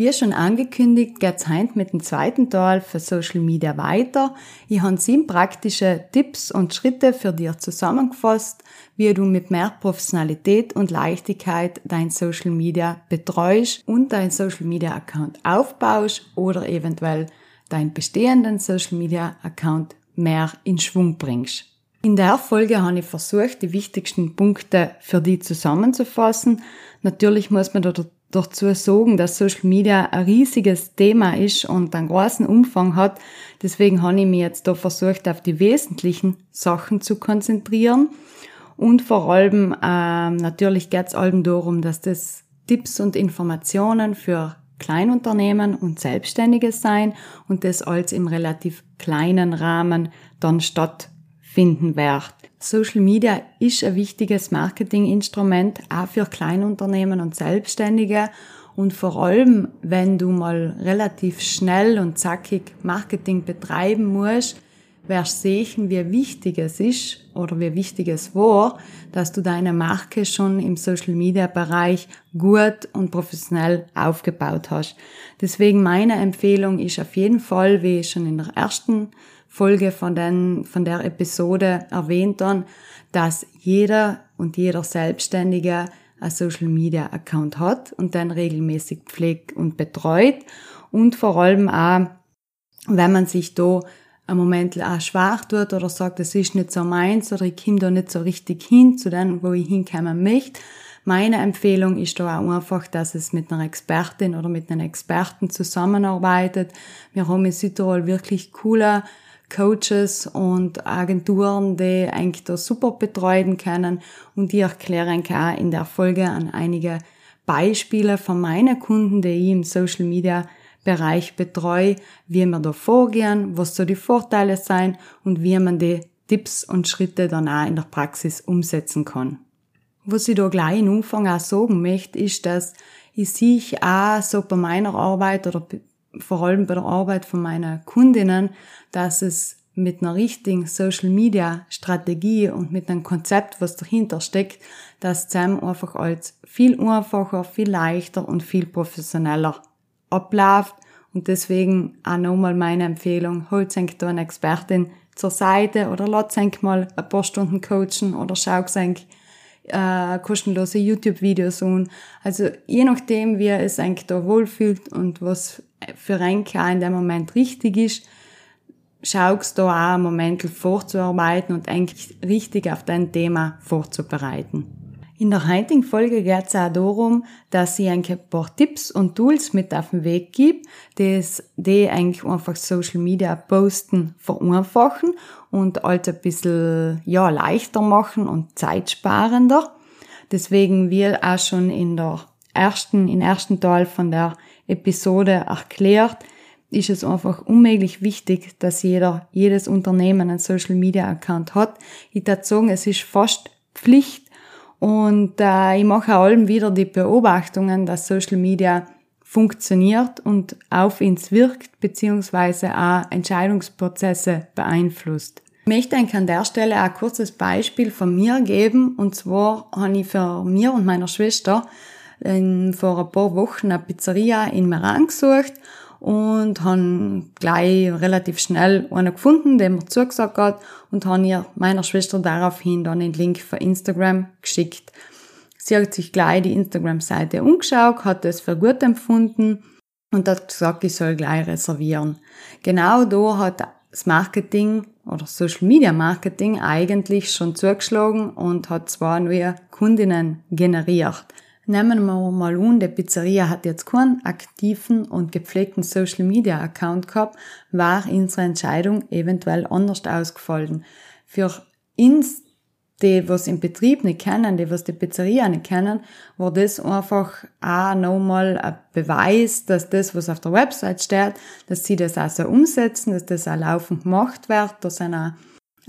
Wie schon angekündigt, geht's heute mit dem zweiten Teil für Social Media weiter. Ich habe sieben praktische Tipps und Schritte für dich zusammengefasst, wie du mit mehr Professionalität und Leichtigkeit dein Social Media betreust und dein Social Media Account aufbaust oder eventuell deinen bestehenden Social Media Account mehr in Schwung bringst. In der Folge habe ich versucht, die wichtigsten Punkte für dich zusammenzufassen. Natürlich muss man da dazu sagen, dass Social Media ein riesiges Thema ist und einen großen Umfang hat. Deswegen habe ich mich jetzt da versucht, auf die wesentlichen Sachen zu konzentrieren. Und vor allem, ähm, natürlich geht es allem darum, dass das Tipps und Informationen für Kleinunternehmen und Selbstständige sein und das als im relativ kleinen Rahmen dann stattfinden wird. Social Media ist ein wichtiges Marketinginstrument, auch für Kleinunternehmen und Selbstständige. Und vor allem, wenn du mal relativ schnell und zackig Marketing betreiben musst, wirst sehen, wie wichtig es ist oder wie wichtig es war, dass du deine Marke schon im Social Media Bereich gut und professionell aufgebaut hast. Deswegen meine Empfehlung ist auf jeden Fall, wie ich schon in der ersten Folge von, den, von der Episode erwähnt dann, dass jeder und jeder Selbstständige ein Social Media Account hat und dann regelmäßig pflegt und betreut und vor allem auch, wenn man sich da ein Moment auch schwach tut oder sagt, es ist nicht so meins oder ich komme da nicht so richtig hin zu dem, wo ich hinkommen möchte. Meine Empfehlung ist da auch einfach, dass es mit einer Expertin oder mit einem Experten zusammenarbeitet. Wir haben in Südtirol wirklich coole Coaches und Agenturen, die eigentlich da super betreuen können und die erklären kann in der Folge an einige Beispiele von meinen Kunden, die ich im Social Media Bereich betreue, wie wir da vorgehen, was so die Vorteile sein und wie man die Tipps und Schritte dann auch in der Praxis umsetzen kann. Was ich da gleich in Anfang auch sagen möchte, ist, dass ich sehe auch so bei meiner Arbeit oder vor allem bei der Arbeit von meinen Kundinnen, dass es mit einer richtigen Social Media Strategie und mit einem Konzept, was dahinter steckt, dass zusammen einfach als viel einfacher, viel leichter und viel professioneller abläuft. Und deswegen auch nochmal meine Empfehlung, holt euch da eine Expertin zur Seite oder lasst euch mal ein paar Stunden coachen oder schaut euch äh, kostenlose YouTube-Videos an. Also je nachdem, wie ihr es eigentlich da wohlfühlt und was für Renke in dem Moment richtig ist, schaust du auch einen Moment vorzuarbeiten und eigentlich richtig auf dein Thema vorzubereiten. In der heutigen Folge geht es auch darum, dass ich ein paar Tipps und Tools mit auf den Weg gebe, die, die eigentlich einfach Social Media Posten vereinfachen und alles ein bisschen, ja, leichter machen und zeitsparender. Deswegen wir auch schon in der ersten, im ersten Teil von der Episode erklärt, ist es einfach unmöglich wichtig, dass jeder, jedes Unternehmen einen Social Media Account hat. Ich würde sagen, es ist fast Pflicht, und äh, ich mache allem wieder die Beobachtungen, dass Social Media funktioniert und auf uns wirkt, beziehungsweise auch Entscheidungsprozesse beeinflusst. möchte eigentlich an der Stelle ein kurzes Beispiel von mir geben. Und zwar habe ich für mir und meiner Schwester in, vor ein paar Wochen eine Pizzeria in Meran gesucht und habe gleich relativ schnell eine gefunden, der mir zugesagt hat und habe ihr meiner Schwester daraufhin dann den Link für Instagram geschickt. Sie hat sich gleich die Instagram-Seite umgeschaut, hat es für gut empfunden und hat gesagt, ich soll gleich reservieren. Genau da hat das Marketing oder Social Media Marketing eigentlich schon zugeschlagen und hat zwar neue Kundinnen generiert. Nehmen wir mal an, die Pizzeria hat jetzt keinen aktiven und gepflegten Social Media Account gehabt, war unsere Entscheidung eventuell anders ausgefallen. Für uns, die was im Betrieb nicht kennen, die was die Pizzeria nicht kennen, war das einfach auch nochmal ein Beweis, dass das, was auf der Website steht, dass sie das auch so umsetzen, dass das auch laufend gemacht wird, dass sind auch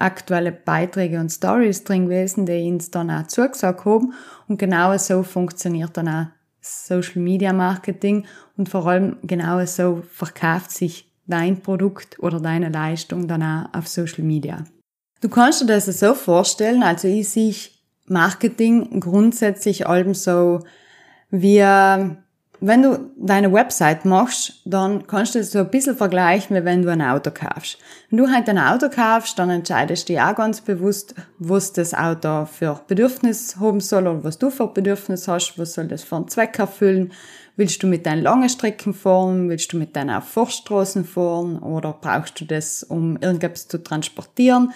aktuelle Beiträge und Stories drin gewesen, die uns dann auch zugesagt haben. Und genau so funktioniert dann auch Social Media Marketing und vor allem genau so verkauft sich dein Produkt oder deine Leistung dann auch auf Social Media. Du kannst dir das so vorstellen, also ich sehe Marketing grundsätzlich allem so wie wenn du deine Website machst, dann kannst du es so ein bisschen vergleichen, wie wenn du ein Auto kaufst. Wenn du halt ein Auto kaufst, dann entscheidest du dich auch ganz bewusst, was das Auto für Bedürfnis haben soll oder was du für Bedürfnis hast, was soll das für einen Zweck erfüllen. Willst du mit deinen langen Strecken fahren? Willst du mit deinen Forststraßen fahren? Oder brauchst du das, um irgendetwas zu transportieren?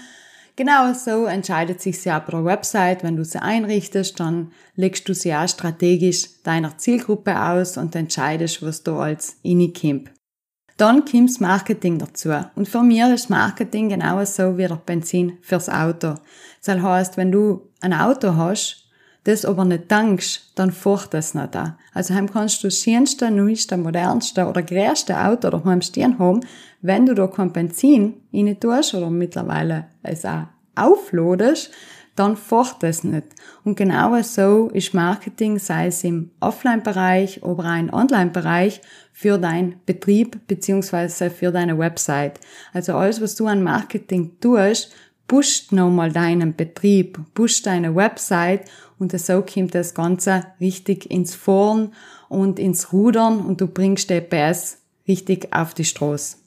Genau so entscheidet sich ja bei der Website. Wenn du sie einrichtest, dann legst du sie auch strategisch deiner Zielgruppe aus und entscheidest, was du als reinkommt. Dann kommt Marketing dazu. Und für mich ist Marketing genauso wie der Benzin fürs Auto. Das heißt, wenn du ein Auto hast, das aber nicht tankst, dann fährt das nicht da. Also heim kannst du schönste, neueste, modernste oder größte Auto daheim stehen haben, wenn du da kein Benzin rein tust oder mittlerweile es auch aufladest, dann fährt das nicht. Und genau so ist Marketing, sei es im Offline-Bereich oder im Online-Bereich, für deinen Betrieb beziehungsweise für deine Website. Also alles, was du an Marketing tust, pusht nochmal deinen Betrieb, pusht deine Website und so kommt das Ganze richtig ins Vorn und ins Rudern und du bringst die PS richtig auf die Straße.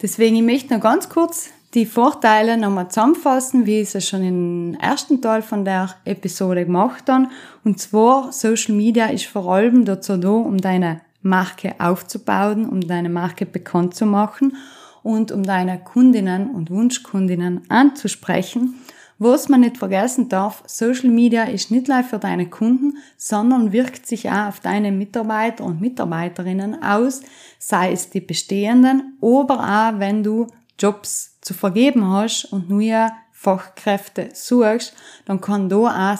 Deswegen, ich möchte noch ganz kurz die Vorteile nochmal zusammenfassen, wie ich es schon im ersten Teil von der Episode gemacht habe. Und zwar, Social Media ist vor allem dazu da, um deine Marke aufzubauen, um deine Marke bekannt zu machen und um deine Kundinnen und Wunschkundinnen anzusprechen. Was man nicht vergessen darf, Social Media ist nicht nur für deine Kunden, sondern wirkt sich auch auf deine Mitarbeiter und Mitarbeiterinnen aus, sei es die bestehenden, aber auch wenn du Jobs zu vergeben hast und neue Fachkräfte suchst, dann kann da auch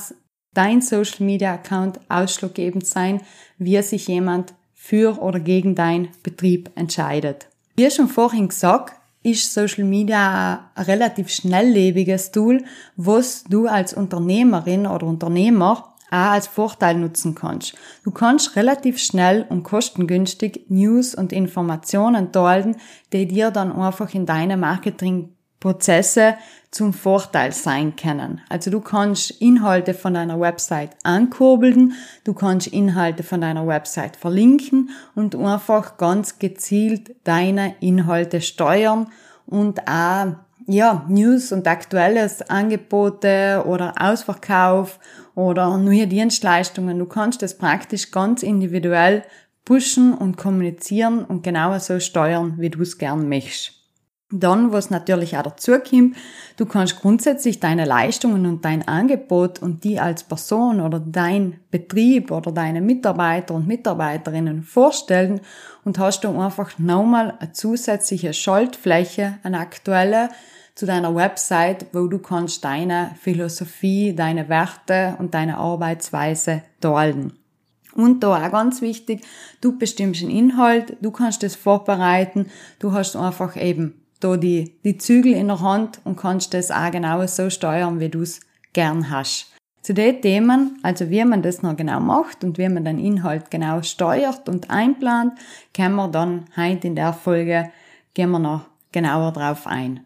dein Social Media Account ausschlaggebend sein, wie sich jemand für oder gegen deinen Betrieb entscheidet. Wie schon vorhin gesagt, ist Social Media ein relativ schnelllebiges Tool, was du als Unternehmerin oder Unternehmer auch als Vorteil nutzen kannst. Du kannst relativ schnell und kostengünstig News und Informationen teilen, die dir dann einfach in deine Marketingprozesse zum Vorteil sein können. Also du kannst Inhalte von deiner Website ankurbeln, du kannst Inhalte von deiner Website verlinken und einfach ganz gezielt deine Inhalte steuern und auch ja, News und aktuelles Angebote oder Ausverkauf oder neue Dienstleistungen. Du kannst das praktisch ganz individuell pushen und kommunizieren und genauso steuern, wie du es gern möchtest. Dann, was natürlich auch dazu kommt, du kannst grundsätzlich deine Leistungen und dein Angebot und die als Person oder dein Betrieb oder deine Mitarbeiter und Mitarbeiterinnen vorstellen und hast du einfach nochmal eine zusätzliche Schaltfläche, eine aktuelle, zu deiner Website, wo du kannst deine Philosophie, deine Werte und deine Arbeitsweise teilen. Und da auch ganz wichtig, du bestimmst den Inhalt, du kannst es vorbereiten, du hast einfach eben da die, die Zügel in der Hand und kannst das auch genau so steuern, wie du es gern hast. Zu den Themen, also wie man das noch genau macht und wie man den Inhalt genau steuert und einplant, können wir dann heute in der Folge, gehen wir noch genauer drauf ein.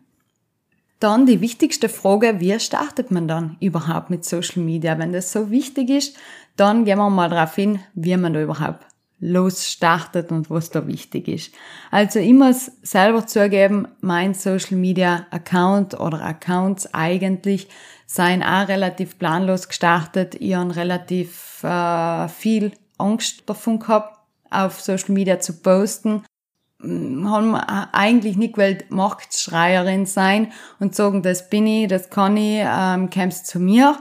Dann die wichtigste Frage, wie startet man dann überhaupt mit Social Media? Wenn das so wichtig ist, dann gehen wir mal darauf hin, wie man da überhaupt losstartet und was da wichtig ist. Also muss selber zugeben, mein Social Media Account oder Accounts eigentlich seien auch relativ planlos gestartet. Ich habe relativ äh, viel Angst davon gehabt, auf Social Media zu posten haben eigentlich nicht gewollt Marktschreierin sein und sagen, das bin ich, das kann ich, ähm, kommst zu mir.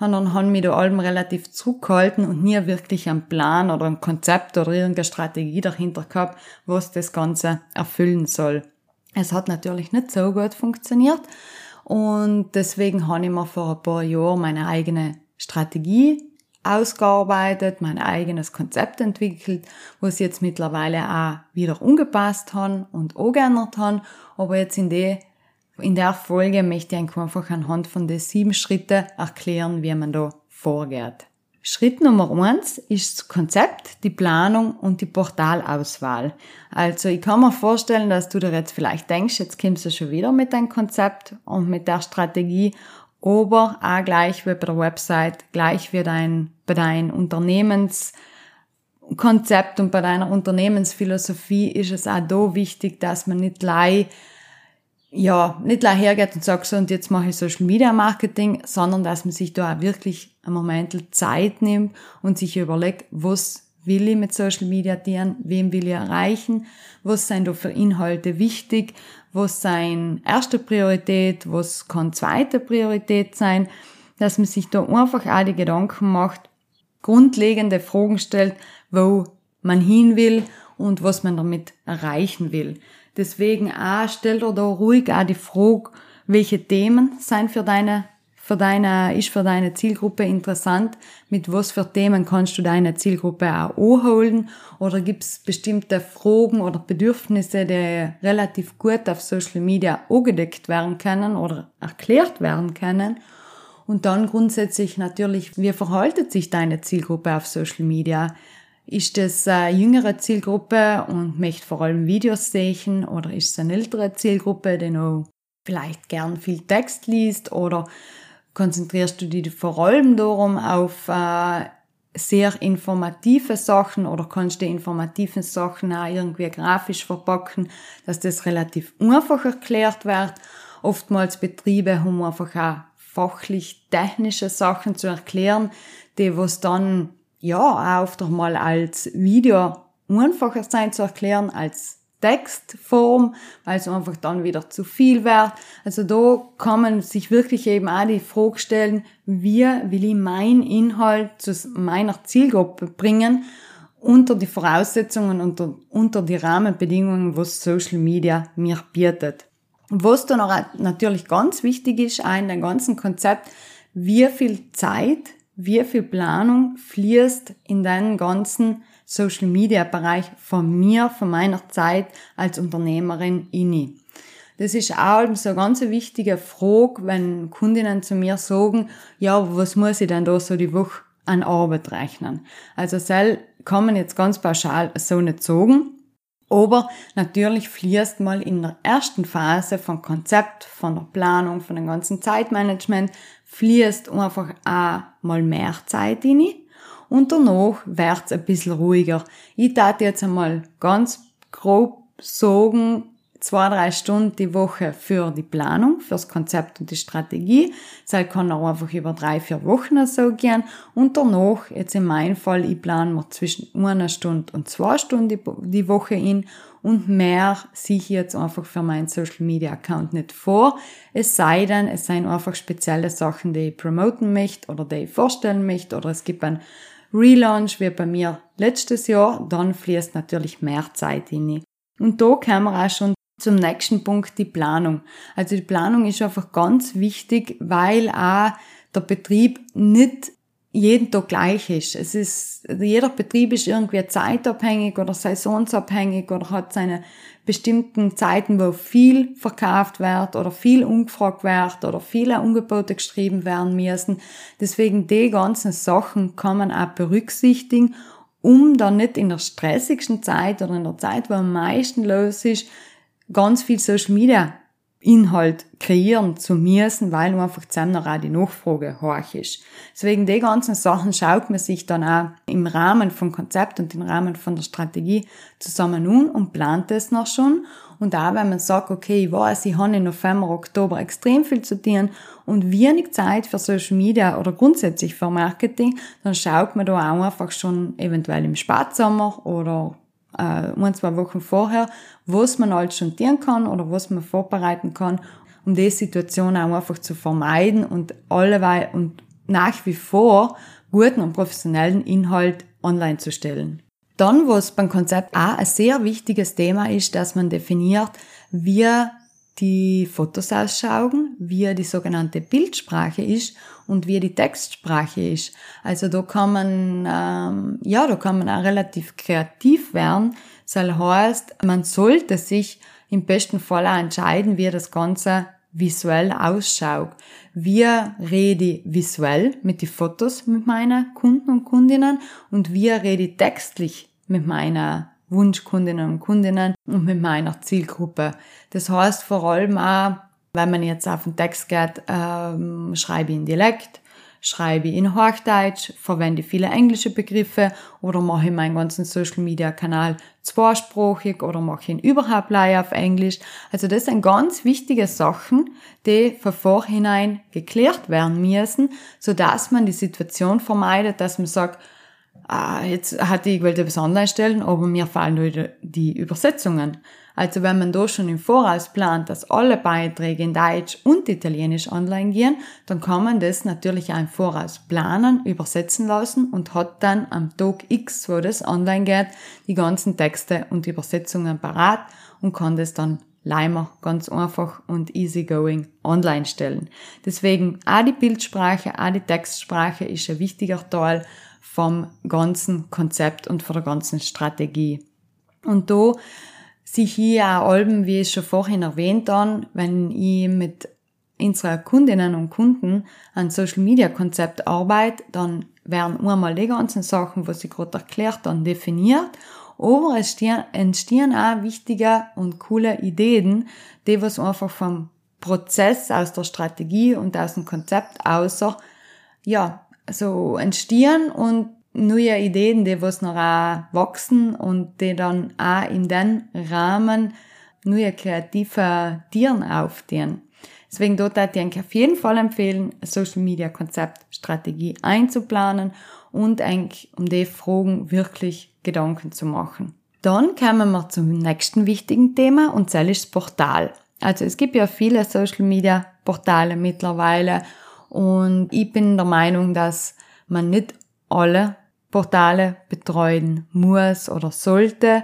Dann haben mich da allem relativ zurückgehalten und nie wirklich einen Plan oder ein Konzept oder irgendeine Strategie dahinter gehabt, was das Ganze erfüllen soll. Es hat natürlich nicht so gut funktioniert und deswegen habe ich mir vor ein paar Jahren meine eigene Strategie ausgearbeitet, mein eigenes Konzept entwickelt, was jetzt mittlerweile auch wieder umgepasst haben und geändert haben. Aber jetzt in der, in der Folge möchte ich einfach anhand von den sieben Schritten erklären, wie man da vorgeht. Schritt Nummer eins ist das Konzept, die Planung und die Portalauswahl. Also ich kann mir vorstellen, dass du dir jetzt vielleicht denkst, jetzt kommst du schon wieder mit deinem Konzept und mit der Strategie aber auch gleich wie bei der Website, gleich wie dein, bei deinem Unternehmenskonzept und bei deiner Unternehmensphilosophie ist es auch da wichtig, dass man nicht gleich ja, nicht gleich hergeht und sagt so, und jetzt mache ich Social Media Marketing, sondern dass man sich da auch wirklich einen Moment Zeit nimmt und sich überlegt, was will ich mit Social Media dienen, wem will ich erreichen, was sind da für Inhalte wichtig, was sein erste Priorität, was kann zweite Priorität sein, dass man sich da einfach auch die Gedanken macht, grundlegende Fragen stellt, wo man hin will und was man damit erreichen will. Deswegen auch, stell dir da ruhig auch die Frage, welche Themen sind für deine für deine, ist für deine Zielgruppe interessant, mit was für Themen kannst du deine Zielgruppe auch anholen oder gibt es bestimmte Fragen oder Bedürfnisse, die relativ gut auf Social Media angedeckt werden können oder erklärt werden können. Und dann grundsätzlich natürlich, wie verhaltet sich deine Zielgruppe auf Social Media? Ist es eine jüngere Zielgruppe und möchte vor allem Videos sehen? Oder ist es eine ältere Zielgruppe, die noch vielleicht gern viel Text liest? Oder konzentrierst du dich vor allem darum auf äh, sehr informative Sachen? Oder kannst die informativen Sachen auch irgendwie grafisch verpacken, dass das relativ einfach erklärt wird. Oftmals Betriebe haben einfach auch fachlich technische Sachen zu erklären, die was dann ja auch oft mal als Video einfacher sein zu erklären als Textform, weil es einfach dann wieder zu viel wird. Also da kann man sich wirklich eben auch die Frage stellen, wie will ich mein Inhalt zu meiner Zielgruppe bringen unter die Voraussetzungen, unter, unter die Rahmenbedingungen, was Social Media mir bietet. Was dann auch natürlich ganz wichtig ist, auch in dem ganzen Konzept, wie viel Zeit, wie viel Planung fließt in deinen ganzen Social Media Bereich von mir, von meiner Zeit als Unternehmerin inni. Das ist auch so eine ganz wichtige Frage, wenn Kundinnen zu mir sagen, ja, was muss ich denn da so die Woche an Arbeit rechnen? Also, Sel kann man jetzt ganz pauschal so nicht sagen. Aber natürlich fließt mal in der ersten Phase vom Konzept, von der Planung, von dem ganzen Zeitmanagement, fließt einfach auch mal mehr Zeit in und danach wird's ein bisschen ruhiger. Ich tat jetzt einmal ganz grob sagen, zwei, drei Stunden die Woche für die Planung, fürs Konzept und die Strategie. Das kann auch einfach über drei, vier Wochen so gehen. Und danach, jetzt in meinem Fall, ich plane mir zwischen einer Stunde und zwei Stunden die, Woche in und mehr sehe ich jetzt einfach für meinen Social Media Account nicht vor. Es sei denn, es seien einfach spezielle Sachen, die ich promoten möchte oder die ich vorstellen möchte oder es gibt ein Relaunch wie bei mir letztes Jahr, dann fließt natürlich mehr Zeit in. Und da kommen wir auch schon zum nächsten Punkt, die Planung. Also die Planung ist einfach ganz wichtig, weil auch der Betrieb nicht jeden Tag gleich ist. Es ist, jeder Betrieb ist irgendwie zeitabhängig oder saisonsabhängig oder hat seine bestimmten Zeiten, wo viel verkauft wird oder viel umgefragt wird oder viele Angebote geschrieben werden müssen. Deswegen die ganzen Sachen kann man auch berücksichtigen, um dann nicht in der stressigsten Zeit oder in der Zeit, wo am meisten los ist, ganz viel Social Media Inhalt kreieren zu müssen, weil nur einfach zusammen auch die Nachfrage hoch ist. Deswegen die ganzen Sachen schaut man sich dann auch im Rahmen vom Konzept und im Rahmen von der Strategie zusammen um und plant es noch schon. Und auch wenn man sagt, okay, ich weiß, ich habe im November, Oktober extrem viel zu tun und wenig Zeit für Social Media oder grundsätzlich für Marketing, dann schaut man da auch einfach schon eventuell im Spätsommer oder äh, ein, zwei Wochen vorher, was man schon tun kann oder was man vorbereiten kann, um die Situation auch einfach zu vermeiden und alleweil und nach wie vor guten und professionellen Inhalt online zu stellen. Dann, was beim Konzept auch ein sehr wichtiges Thema ist, dass man definiert, wie die Fotos ausschauen, wie die sogenannte Bildsprache ist und wie die Textsprache ist. Also da kann man, ähm, ja, da kann man auch relativ kreativ werden. Das heißt, man sollte sich im besten Fall auch entscheiden, wie das Ganze visuell ausschaut. Wie rede visuell mit den Fotos mit meinen Kunden und Kundinnen und wie rede ich textlich mit meiner Wunschkundinnen und Kundinnen und mit meiner Zielgruppe. Das heißt vor allem auch, wenn man jetzt auf den Text geht, ähm, schreibe ich in Dialekt, schreibe ich in Hochdeutsch, verwende viele englische Begriffe oder mache ich meinen ganzen Social Media Kanal zweisprachig oder mache ich ihn überhaupt live auf Englisch. Also das sind ganz wichtige Sachen, die von vorhinein geklärt werden müssen, so dass man die Situation vermeidet, dass man sagt, jetzt hatte ich wollte etwas online stellen, aber mir fallen nur die Übersetzungen. Also wenn man da schon im Voraus plant, dass alle Beiträge in Deutsch und Italienisch online gehen, dann kann man das natürlich auch im Voraus planen, übersetzen lassen und hat dann am Tag X, wo das online geht, die ganzen Texte und Übersetzungen parat und kann das dann Leimer ganz einfach und easygoing online stellen. Deswegen auch die Bildsprache, auch die Textsprache ist ein wichtiger Teil vom ganzen Konzept und von der ganzen Strategie. Und da sich hier auch Alben, wie ich schon vorhin erwähnt habe, wenn ich mit unseren Kundinnen und Kunden an Social Media Konzept arbeite, dann werden einmal die ganzen Sachen, was ich gerade erklärt dann definiert, aber es entstehen auch wichtige und coole Ideen, die was einfach vom Prozess aus der Strategie und aus dem Konzept außer, ja, so entstehen und neue Ideen, die was noch auch wachsen und die dann auch in den Rahmen neue kreative Tieren aufstehen. Deswegen dort würde ich auf jeden Fall empfehlen, Social Media Konzept Strategie einzuplanen und eigentlich um die Fragen wirklich Gedanken zu machen. Dann kommen wir zum nächsten wichtigen Thema und das ist das Portal. Also es gibt ja viele Social Media Portale mittlerweile und ich bin der Meinung, dass man nicht alle Portale betreuen muss oder sollte.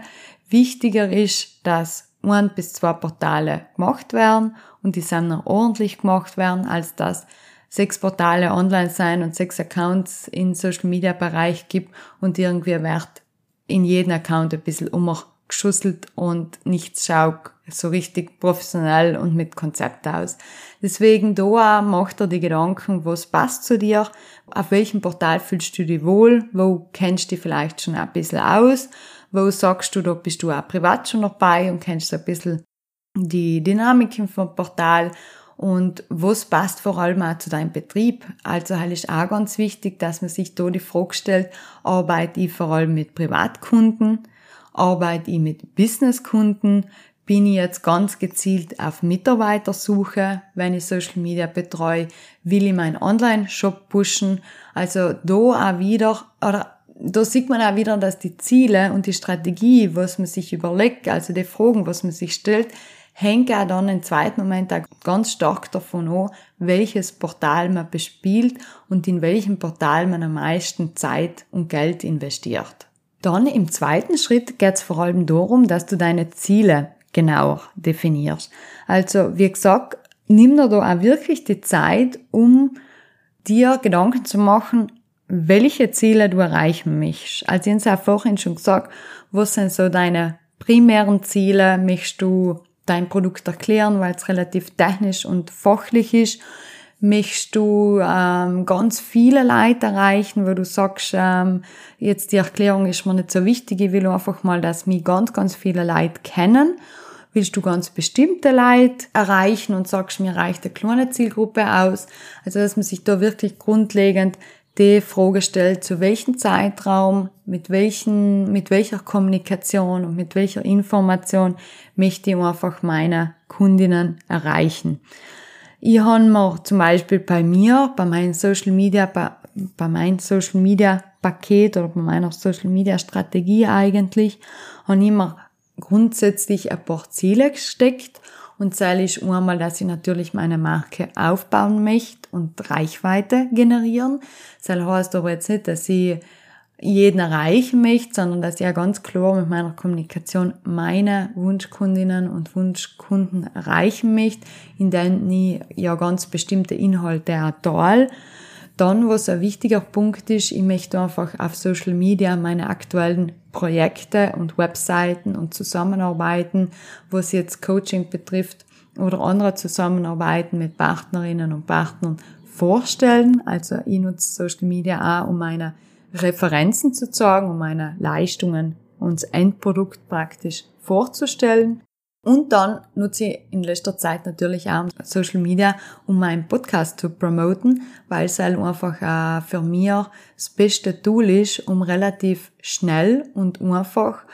Wichtiger ist, dass ein bis zwei Portale gemacht werden und die sind noch ordentlich gemacht werden, als dass sechs Portale online sein und sechs Accounts in Social Media Bereich gibt und irgendwie wird in jedem Account ein bisschen umgeschusselt und nichts schaut so richtig professionell und mit Konzept aus. Deswegen da macht er die Gedanken, was passt zu dir, auf welchem Portal fühlst du dich wohl, wo kennst du dich vielleicht schon ein bisschen aus, wo sagst du, da bist du auch privat schon dabei und kennst ein bisschen die Dynamiken vom Portal? Und was passt vor allem auch zu deinem Betrieb. Also halt ist auch ganz wichtig, dass man sich da die Frage stellt, arbeite ich vor allem mit Privatkunden, arbeite ich mit Businesskunden, bin ich jetzt ganz gezielt auf Mitarbeitersuche, wenn ich Social Media betreue, will ich meinen Online-Shop pushen. Also da auch wieder, oder da sieht man auch wieder, dass die Ziele und die Strategie, was man sich überlegt, also die Fragen, was man sich stellt, hängt auch dann im zweiten Moment auch ganz stark davon an, welches Portal man bespielt und in welchem Portal man am meisten Zeit und Geld investiert. Dann im zweiten Schritt geht es vor allem darum, dass du deine Ziele genau definierst. Also, wie gesagt, nimm dir da auch wirklich die Zeit, um dir Gedanken zu machen, welche Ziele du erreichen möchtest. Also, ich habe vorhin schon gesagt, was sind so deine primären Ziele? Möchtest du dein Produkt erklären, weil es relativ technisch und fachlich ist? Möchtest du ähm, ganz viele Leute erreichen, wo du sagst, ähm, jetzt die Erklärung ist mir nicht so wichtig, ich will einfach mal, dass mich ganz, ganz viele Leute kennen Willst du ganz bestimmte Leute erreichen und sagst, mir reicht eine kleine Zielgruppe aus? Also, dass man sich da wirklich grundlegend die Frage stellt, zu welchem Zeitraum, mit welchen, mit welcher Kommunikation und mit welcher Information möchte ich einfach meine Kundinnen erreichen. Ich habe mir zum Beispiel bei mir, bei meinem Social Media, bei, bei meinem Social Media Paket oder bei meiner Social Media Strategie eigentlich, habe ich mir grundsätzlich ein paar Ziele gesteckt und Ziel ist einmal, dass ich natürlich meine Marke aufbauen möchte und Reichweite generieren. Das heißt aber jetzt nicht, dass ich jeden erreichen möchte, sondern dass ich ja ganz klar mit meiner Kommunikation meine Wunschkundinnen und Wunschkunden erreichen möchte, indem ich ja ganz bestimmte Inhalte auch teile. Dann, was ein wichtiger Punkt ist, ich möchte einfach auf Social Media meine aktuellen Projekte und Webseiten und Zusammenarbeiten, was jetzt Coaching betrifft oder andere Zusammenarbeiten mit Partnerinnen und Partnern vorstellen. Also ich nutze Social Media auch, um meine Referenzen zu zeigen, um meine Leistungen und das Endprodukt praktisch vorzustellen. Und dann nutze ich in letzter Zeit natürlich auch Social Media, um meinen Podcast zu promoten, weil es halt einfach für mich das beste Tool ist, um relativ schnell und einfach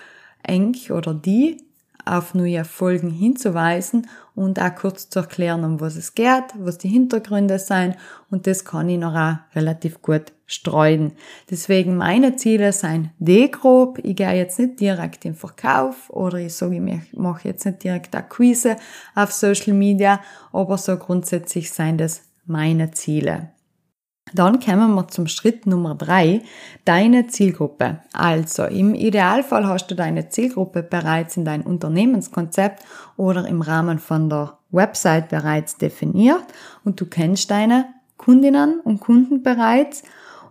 eng oder die auf neue Folgen hinzuweisen und auch kurz zu erklären, um was es geht, was die Hintergründe sind und das kann ich noch auch relativ gut streuen. Deswegen meine Ziele sind die grob. Ich gehe jetzt nicht direkt in Verkauf oder ich sage, ich mache jetzt nicht direkt Akquise auf Social Media, aber so grundsätzlich sind das meine Ziele. Dann kommen wir zum Schritt Nummer drei, deine Zielgruppe. Also im Idealfall hast du deine Zielgruppe bereits in dein Unternehmenskonzept oder im Rahmen von der Website bereits definiert und du kennst deine Kundinnen und Kunden bereits.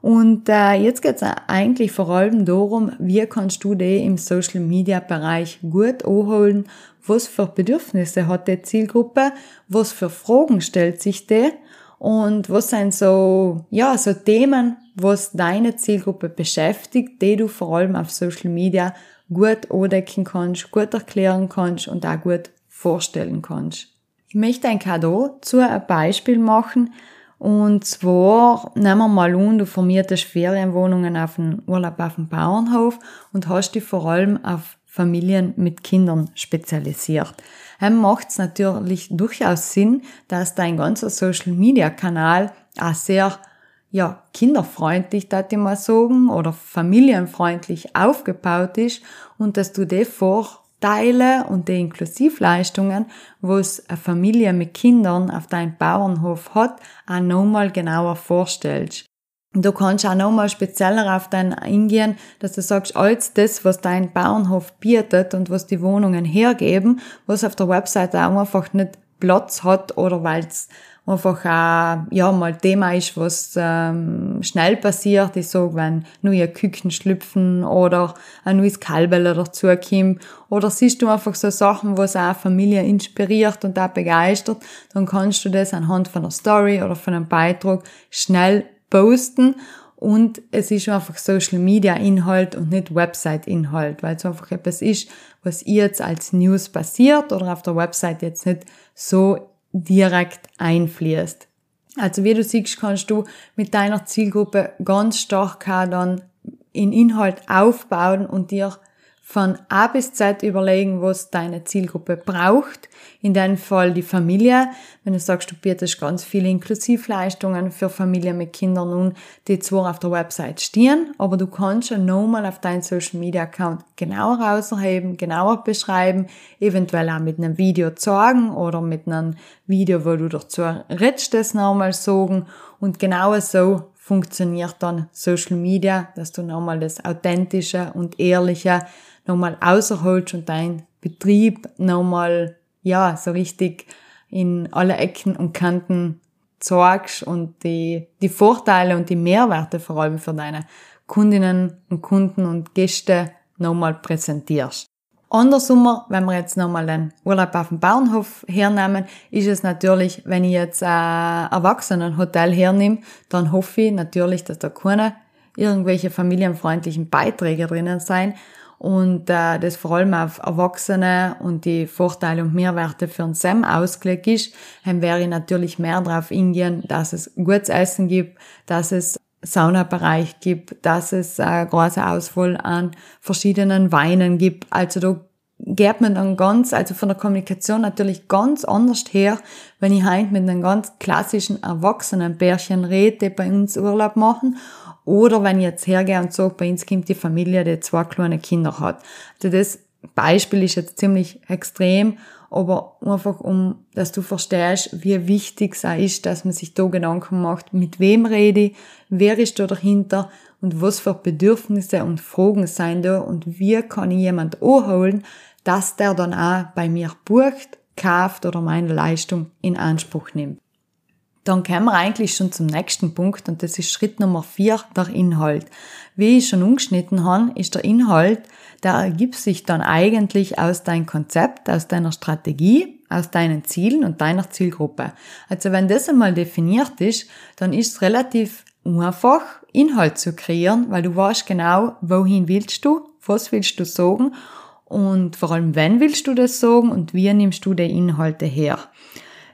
Und äh, jetzt geht es eigentlich vor allem darum, wie kannst du die im Social Media Bereich gut anholen, was für Bedürfnisse hat die Zielgruppe, was für Fragen stellt sich die und was sind so, ja, so Themen, was deine Zielgruppe beschäftigt, die du vor allem auf Social Media gut andecken kannst, gut erklären kannst und auch gut vorstellen kannst. Ich möchte ein Kado zu einem Beispiel machen. Und zwar, nehmen wir mal an, du vermietest Ferienwohnungen auf den Urlaub auf dem Bauernhof und hast dich vor allem auf Familien mit Kindern spezialisiert macht es natürlich durchaus Sinn, dass dein ganzer Social Media Kanal auch sehr ja, kinderfreundlich, da ich mal sagen, oder familienfreundlich aufgebaut ist und dass du die Vorteile und die Inklusivleistungen, was eine Familie mit Kindern auf deinem Bauernhof hat, auch nochmal genauer vorstellst. Du kannst auch nochmal spezieller auf dein eingehen, dass du sagst, alles das, was dein Bauernhof bietet und was die Wohnungen hergeben, was auf der Webseite auch einfach nicht Platz hat oder weil es einfach auch, ja, mal Thema ist, was ähm, schnell passiert. Ich sag, wenn neue Küken schlüpfen oder ein neues Kalbele dazukommt oder siehst du einfach so Sachen, was auch Familie inspiriert und auch begeistert, dann kannst du das anhand von einer Story oder von einem Beitrag schnell posten und es ist einfach Social Media Inhalt und nicht Website Inhalt, weil es einfach etwas ist, was ihr jetzt als News passiert oder auf der Website jetzt nicht so direkt einfließt. Also wie du siehst, kannst du mit deiner Zielgruppe ganz stark dann in Inhalt aufbauen und dir von A bis Z überlegen, was deine Zielgruppe braucht. In deinem Fall die Familie. Wenn du sagst, du bietest ganz viele Inklusivleistungen für Familien mit Kindern nun, die zwar auf der Website stehen, aber du kannst schon nochmal auf deinen Social Media Account genauer rausheben, genauer beschreiben, eventuell auch mit einem Video zeigen oder mit einem Video, wo du dazu redest, das nochmal sagen. Und genau so funktioniert dann Social Media, dass du nochmal das Authentische und Ehrliche nochmal außerholst und dein Betrieb nochmal, ja, so richtig in alle Ecken und Kanten zeigst und die, die Vorteile und die Mehrwerte vor allem für deine Kundinnen und Kunden und Gäste nochmal präsentierst. Andersrum, wenn wir jetzt nochmal den Urlaub auf dem Bauernhof hernehmen, ist es natürlich, wenn ich jetzt ein Erwachsenenhotel hernehme, dann hoffe ich natürlich, dass da keine irgendwelche familienfreundlichen Beiträge drinnen sein und äh, das vor allem auf Erwachsene und die Vorteile und Mehrwerte für ein SEM ausgelegt ist, dann wäre ich natürlich mehr darauf eingehen, dass es gutes Essen gibt, dass es Saunabereich gibt, dass es eine große Auswahl an verschiedenen Weinen gibt. Also da geht man dann ganz, also von der Kommunikation natürlich ganz anders her, wenn ich heim mit einem ganz klassischen erwachsenen Bärchen rede, die bei uns Urlaub machen, oder wenn ich jetzt hergehe und sage, bei uns kommt die Familie, die zwei kleine Kinder hat. Also das Beispiel ist jetzt ziemlich extrem, aber einfach um, dass du verstehst, wie wichtig es ist, dass man sich da Gedanken macht, mit wem rede ich, wer ist da dahinter und was für Bedürfnisse und Fragen sind da und wie kann ich jemand anholen, dass der dann auch bei mir bucht, kauft oder meine Leistung in Anspruch nimmt. Dann kommen wir eigentlich schon zum nächsten Punkt und das ist Schritt Nummer vier, der Inhalt. Wie ich schon umgeschnitten habe, ist der Inhalt, der ergibt sich dann eigentlich aus deinem Konzept, aus deiner Strategie, aus deinen Zielen und deiner Zielgruppe. Also wenn das einmal definiert ist, dann ist es relativ einfach, Inhalt zu kreieren, weil du weißt genau, wohin willst du, was willst du sagen und vor allem, wenn willst du das sagen und wie nimmst du die Inhalte her.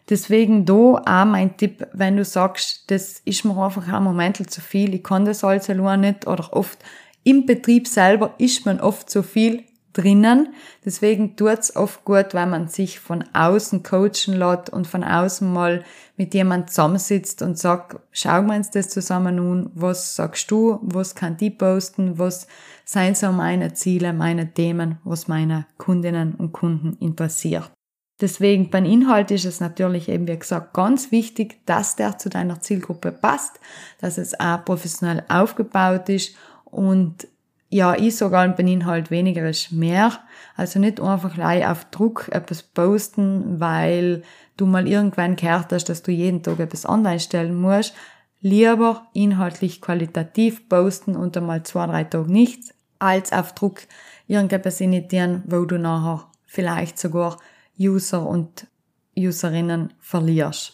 Deswegen da auch mein Tipp, wenn du sagst, das ist mir einfach ein Moment zu viel, ich kann das alles allein nicht oder oft im Betrieb selber ist man oft zu viel drinnen. Deswegen tut's oft gut, wenn man sich von außen coachen lässt und von außen mal mit jemand zusammensitzt und sagt, schauen wir uns das zusammen an, was sagst du, was kann die posten, was seien so meine Ziele, meine Themen, was meine Kundinnen und Kunden interessiert. Deswegen beim Inhalt ist es natürlich eben, wie gesagt, ganz wichtig, dass der zu deiner Zielgruppe passt, dass es auch professionell aufgebaut ist und ja, ich sage beim Inhalt weniger ist mehr. Also nicht einfach gleich auf Druck etwas posten, weil du mal irgendwann gehört hast, dass du jeden Tag etwas online stellen musst. Lieber inhaltlich qualitativ posten und einmal zwei, drei Tage nichts, als auf Druck irgendetwas initiieren, wo du nachher vielleicht sogar User und Userinnen verlierst.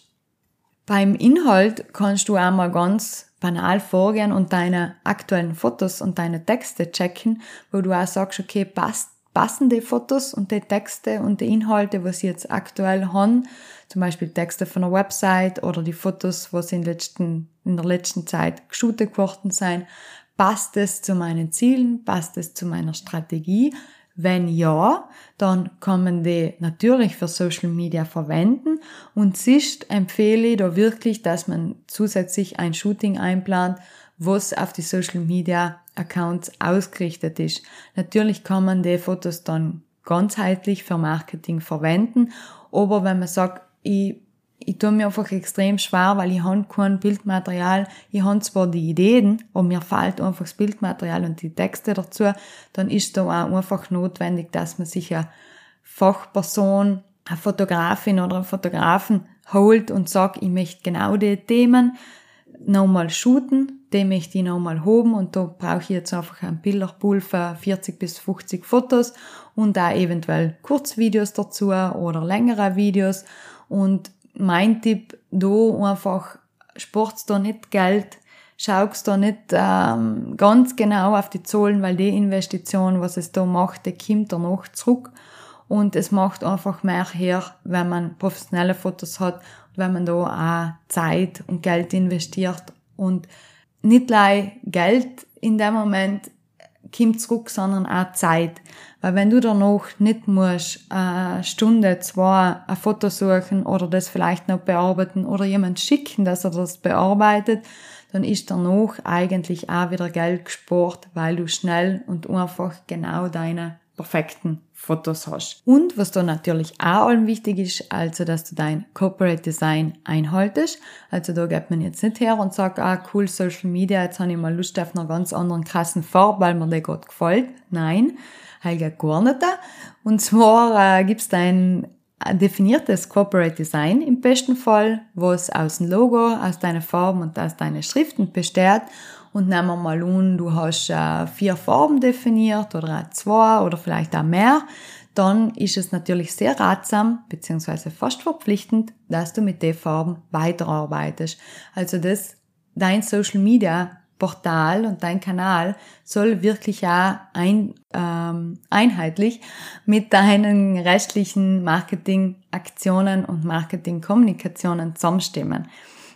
Beim Inhalt kannst du einmal ganz banal vorgehen und deine aktuellen Fotos und deine Texte checken, wo du auch sagst, okay, passt, passen die Fotos und die Texte und die Inhalte, was sie jetzt aktuell haben, zum Beispiel Texte von einer Website oder die Fotos, was in, letzten, in der letzten Zeit geshootet worden sind, passt es zu meinen Zielen, passt es zu meiner Strategie, wenn ja, dann kann man die natürlich für Social Media verwenden und sonst empfehle ich da wirklich, dass man zusätzlich ein Shooting einplant, was auf die Social Media Accounts ausgerichtet ist. Natürlich kann man die Fotos dann ganzheitlich für Marketing verwenden, aber wenn man sagt, ich ich tue mir einfach extrem schwer, weil ich habe kein Bildmaterial. Ich habe zwar die Ideen, aber mir fehlt einfach das Bildmaterial und die Texte dazu. Dann ist da auch einfach notwendig, dass man sich eine Fachperson, eine Fotografin oder einen Fotografen holt und sagt, ich möchte genau die Themen nochmal shooten, die möchte ich nochmal hoben und da brauche ich jetzt einfach einen Bilderpool für 40 bis 50 Fotos und da eventuell Kurzvideos dazu oder längere Videos und mein Tipp da einfach, sport's da nicht Geld, schaust da nicht ähm, ganz genau auf die Zahlen, weil die Investition, was es da macht, die kommt danach zurück. Und es macht einfach mehr her, wenn man professionelle Fotos hat, wenn man da auch Zeit und Geld investiert und nicht gleich Geld in dem Moment kommt zurück, sondern auch Zeit. Weil wenn du danach nicht musst, eine Stunde, zwei ein Foto suchen oder das vielleicht noch bearbeiten oder jemand schicken, dass er das bearbeitet, dann ist danach eigentlich auch wieder Geld gespart, weil du schnell und einfach genau deine perfekten Fotos hast. Und was da natürlich auch allem wichtig ist, also dass du dein Corporate Design einhaltest. Also da geht man jetzt nicht her und sagt, ah cool, Social Media, jetzt habe ich mal Lust auf einer ganz anderen krassen Farbe, weil mir der Gott gefällt. Nein, geht gar nicht. Und zwar äh, gibt's dein definiertes Corporate Design im besten Fall, was aus dem Logo, aus deinen Farben und aus deinen Schriften besteht und nehmen wir mal an, du hast äh, vier Farben definiert oder zwei oder vielleicht auch mehr, dann ist es natürlich sehr ratsam beziehungsweise fast verpflichtend, dass du mit den Farben weiterarbeitest. Also das dein Social Media Portal und dein Kanal soll wirklich auch ein, ähm, einheitlich mit deinen restlichen Marketingaktionen und Marketingkommunikationen zusammenstimmen.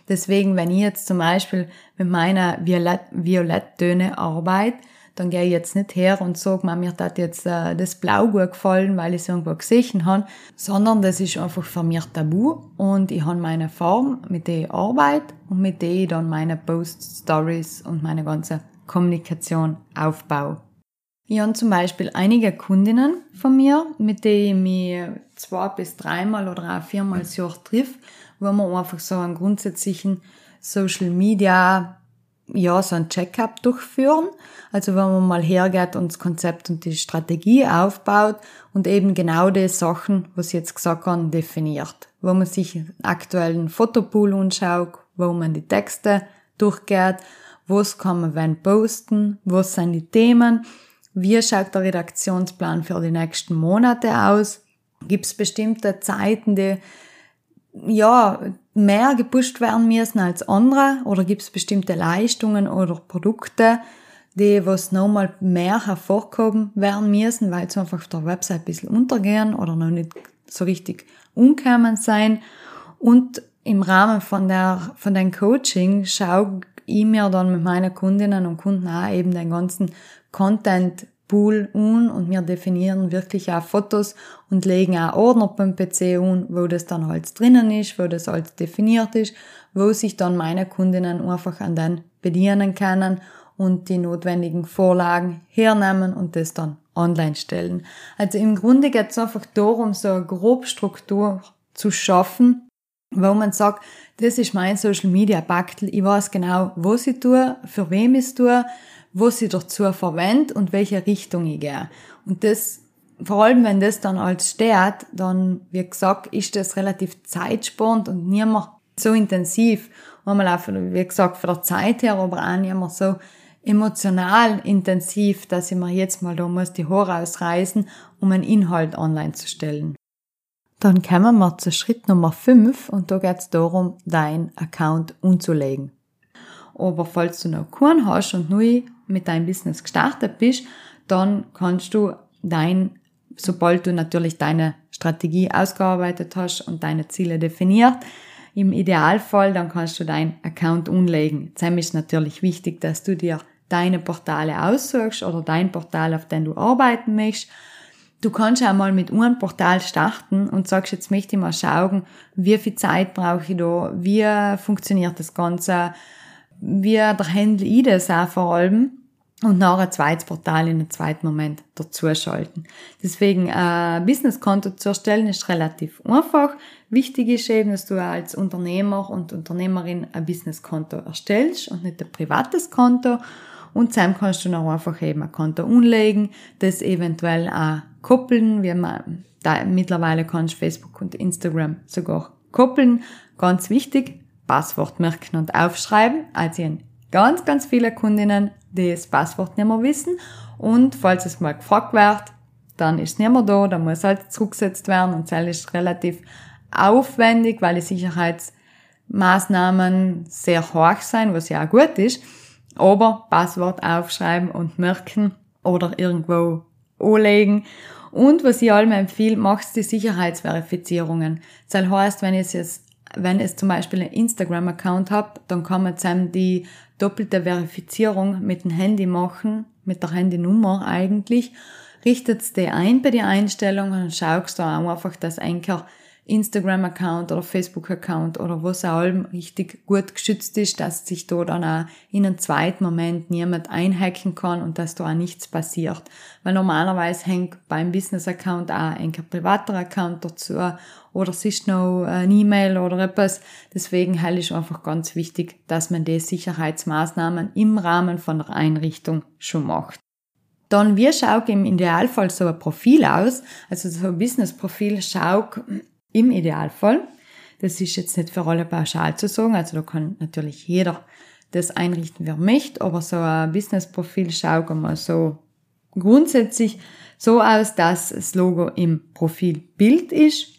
Deswegen, wenn ich jetzt zum Beispiel mit meiner Violett Violetttöne arbeite, dann gehe ich jetzt nicht her und sage, mir hat jetzt äh, das Blau gut gefallen, weil ich es irgendwo gesehen habe, sondern das ist einfach von mir tabu und ich habe meine Form, mit der ich arbeite und mit der ich dann meine Post Stories und meine ganze Kommunikation aufbaue. Ich habe zum Beispiel einige Kundinnen von mir, mit denen ich mich zwei bis dreimal oder auch viermal das Jahr triff, wo wir einfach so einen grundsätzlichen Social Media ja, so ein Check-up durchführen. Also wenn man mal hergeht und das Konzept und die Strategie aufbaut und eben genau die Sachen, was ich jetzt gesagt habe, definiert. Wo man sich einen aktuellen Fotopool anschaut, wo man die Texte durchgeht, was kann man wann posten, was sind die Themen, wie schaut der Redaktionsplan für die nächsten Monate aus, gibt es bestimmte Zeiten, die ja, mehr gepusht werden müssen als andere oder gibt es bestimmte Leistungen oder Produkte, die was nochmal mehr hervorgehoben werden müssen, weil sie einfach auf der Website ein bisschen untergehen oder noch nicht so richtig umgekommen sein. Und im Rahmen von der, von den Coaching schaue ich mir dann mit meinen Kundinnen und Kunden auch eben den ganzen Content Pool un und wir definieren wirklich auch Fotos und legen auch Ordner beim PC un, wo das dann halt drinnen ist, wo das alles definiert ist, wo sich dann meine Kundinnen einfach an den bedienen können und die notwendigen Vorlagen hernehmen und das dann online stellen. Also im Grunde geht es einfach darum, so eine Grobstruktur zu schaffen, wo man sagt, das ist mein Social Media Baktel, ich weiß genau, was ich tue, für wem ich es tue, was ich dazu verwende und welche Richtung ich gehe. Und das, vor allem wenn das dann als steht, dann, wie gesagt, ist das relativ zeitsparend und nicht mehr so intensiv. Einmal auch, wie gesagt, von der Zeit her, aber auch nicht mehr so emotional intensiv, dass ich mir jetzt mal da muss die Haare ausreißen, um einen Inhalt online zu stellen. Dann kommen wir zu Schritt Nummer 5 und da geht es darum, dein Account umzulegen. Aber falls du noch keinen hast und neu mit deinem Business gestartet bist, dann kannst du dein, sobald du natürlich deine Strategie ausgearbeitet hast und deine Ziele definiert, im Idealfall, dann kannst du deinen Account umlegen. Jetzt ist natürlich wichtig, dass du dir deine Portale aussuchst oder dein Portal, auf dem du arbeiten möchtest. Du kannst auch mal mit einem Portal starten und sagst, jetzt möchte ich mal schauen, wie viel Zeit brauche ich da, wie funktioniert das Ganze, wie handle ich das auch vor allem und nachher ein zweites Portal in einem zweiten Moment dazuschalten. Deswegen ein Businesskonto zu erstellen ist relativ einfach. Wichtig ist eben, dass du als Unternehmer und Unternehmerin ein Businesskonto erstellst und nicht ein privates Konto. Und zusammen kannst du noch einfach eben ein Konto umlegen, das eventuell auch koppeln. wie da mittlerweile kannst Facebook und Instagram sogar koppeln. Ganz wichtig, Passwort merken und aufschreiben. Also ich ganz, ganz viele Kundinnen, die das Passwort nicht mehr wissen. Und falls es mal gefragt wird, dann ist es nicht mehr da, dann muss halt zurückgesetzt werden und das ist relativ aufwendig, weil die Sicherheitsmaßnahmen sehr hoch sein, was ja auch gut ist. Aber Passwort aufschreiben und merken oder irgendwo anlegen. Und was ich allem empfehle, machst die Sicherheitsverifizierungen. Das heißt, wenn ich es wenn es zum Beispiel einen Instagram-Account habt, dann kann man zusammen die doppelte Verifizierung mit dem Handy machen, mit der Handynummer eigentlich. Richtet die ein bei den Einstellungen und schaust da auch einfach, dass Anker Instagram-Account oder Facebook-Account oder was auch allem richtig gut geschützt ist, dass sich da dann auch in einem zweiten Moment niemand einhacken kann und dass da auch nichts passiert. Weil normalerweise hängt beim Business-Account auch ein privater Account dazu oder es ist noch ein E-Mail oder etwas. Deswegen halt ist einfach ganz wichtig, dass man die Sicherheitsmaßnahmen im Rahmen von der Einrichtung schon macht. Dann, wie schaut im Idealfall so ein Profil aus? Also so ein Business-Profil schaut im Idealfall. Das ist jetzt nicht für alle pauschal zu sagen, also da kann natürlich jeder das einrichten, wer möchte, aber so ein Business-Profil schaut mal so grundsätzlich so aus, dass das Logo im Profilbild ist.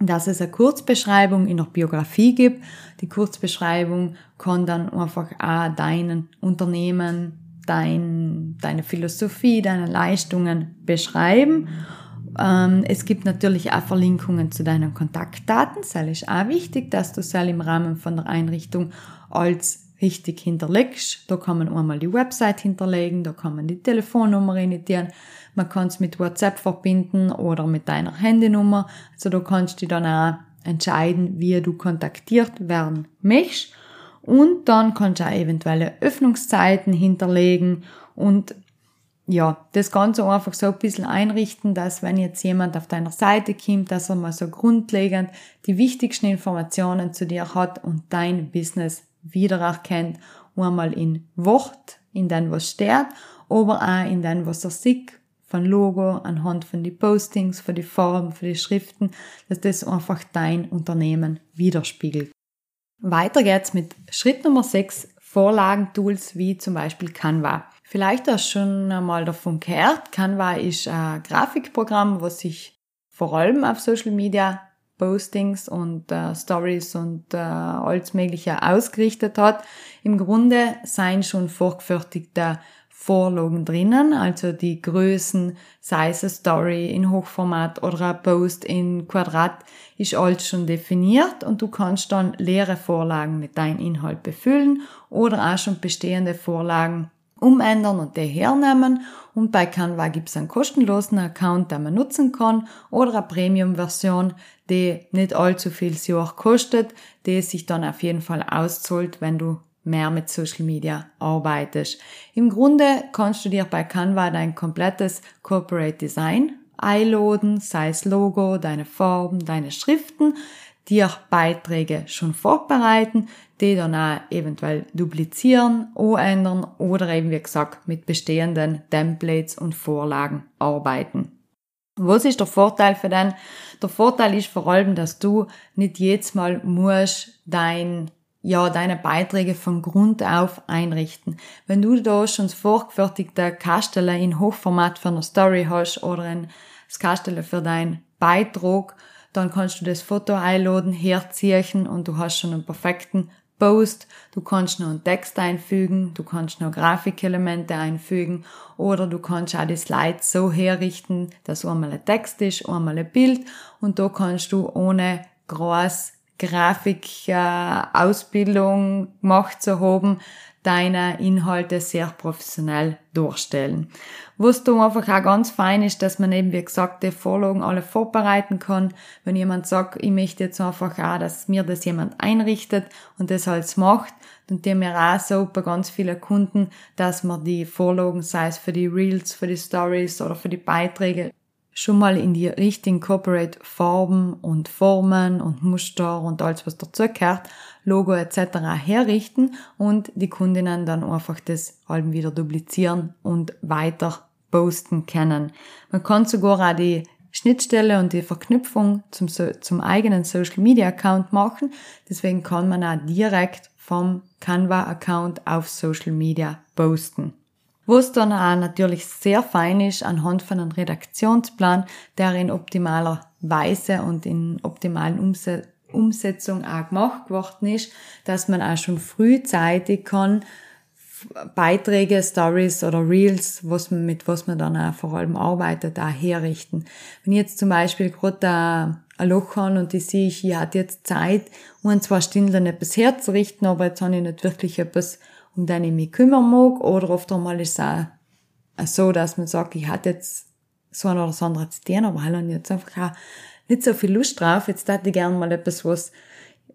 Dass es eine Kurzbeschreibung in der Biografie gibt. Die Kurzbeschreibung kann dann einfach auch deinen Unternehmen, dein, deine Philosophie, deine Leistungen beschreiben. Ähm, es gibt natürlich auch Verlinkungen zu deinen Kontaktdaten. Das ist auch wichtig, dass du es im Rahmen von der Einrichtung als richtig hinterlegst. Da kann man einmal die Website hinterlegen, da kann man die Telefonnummer initiieren, man kann es mit WhatsApp verbinden oder mit deiner Handynummer. Also da kannst du dann auch entscheiden, wie du kontaktiert werden möchtest. Und dann kannst du auch eventuelle Öffnungszeiten hinterlegen und ja, das Ganze einfach so ein bisschen einrichten, dass wenn jetzt jemand auf deiner Seite kommt, dass er mal so grundlegend die wichtigsten Informationen zu dir hat und dein Business wiedererkennt, einmal in Wort, in dem, was steht, aber auch in dem, was er sieht, von Logo, anhand von die Postings, von die Farben, von die Schriften, dass das einfach dein Unternehmen widerspiegelt. Weiter geht's mit Schritt Nummer 6, Vorlagentools wie zum Beispiel Canva. Vielleicht hast du schon einmal davon gehört. Canva ist ein Grafikprogramm, was sich vor allem auf Social Media Postings und äh, Stories und äh, alles Mögliche ausgerichtet hat. Im Grunde seien schon vorgefertigte Vorlagen drinnen, also die Größen, sei es eine Story in Hochformat oder ein Post in Quadrat, ist alles schon definiert und du kannst dann leere Vorlagen mit deinem Inhalt befüllen oder auch schon bestehende Vorlagen umändern und die hernehmen. Und bei Canva gibt es einen kostenlosen Account, den man nutzen kann, oder eine Premium-Version, die nicht allzu viel Jahr kostet, die sich dann auf jeden Fall auszahlt, wenn du mehr mit Social Media arbeitest. Im Grunde kannst du dir bei Canva dein komplettes Corporate Design einladen, sei es Logo, deine Farben, deine Schriften, dir Beiträge schon vorbereiten, die dann auch eventuell duplizieren, ändern oder eben wie gesagt mit bestehenden Templates und Vorlagen arbeiten. Was ist der Vorteil für den? Der Vorteil ist vor allem, dass du nicht jedes Mal musst dein ja, deine Beiträge von Grund auf einrichten. Wenn du da schon das vorgefertigte Kastelle in Hochformat für eine Story hast oder ein Kastelle für deinen Beitrag, dann kannst du das Foto einladen, herziehen und du hast schon einen perfekten Post. Du kannst noch einen Text einfügen, du kannst noch Grafikelemente einfügen oder du kannst auch die Slides so herrichten, dass einmal ein Text ist, einmal ein Bild und da kannst du ohne groß Grafikausbildung äh, gemacht zu haben, deine Inhalte sehr professionell durchstellen. Was da einfach auch ganz fein ist, dass man eben, wie gesagt, die Vorlagen alle vorbereiten kann. Wenn jemand sagt, ich möchte jetzt einfach auch, dass mir das jemand einrichtet und das halt macht, dann tun wir auch so bei ganz vielen Kunden, dass man die Vorlagen, sei es für die Reels, für die Stories oder für die Beiträge, schon mal in die richtigen Corporate Farben und Formen und Muster und alles, was dazu gehört, Logo etc. herrichten und die Kundinnen dann einfach das halt wieder duplizieren und weiter posten können. Man kann sogar auch die Schnittstelle und die Verknüpfung zum, zum eigenen Social Media Account machen. Deswegen kann man auch direkt vom Canva Account auf Social Media posten. Was dann auch natürlich sehr fein ist anhand von einem Redaktionsplan, der in optimaler Weise und in optimalen Umse Umsetzung auch gemacht worden ist, dass man auch schon frühzeitig kann Beiträge, Stories oder Reels, was man, mit was man dann auch vor allem arbeitet, auch herrichten. Wenn ich jetzt zum Beispiel gerade ein Loch habe und ich sehe, ich hatte jetzt Zeit, um zwei Stunden etwas herzurichten, aber jetzt habe ich nicht wirklich etwas um den ich mich kümmern mag. Oder oft einmal ist es auch so, dass man sagt, ich hatte jetzt so ein oder das andere zu tun, aber ich habe jetzt einfach auch nicht so viel Lust drauf. Jetzt hätte ich gerne mal etwas, was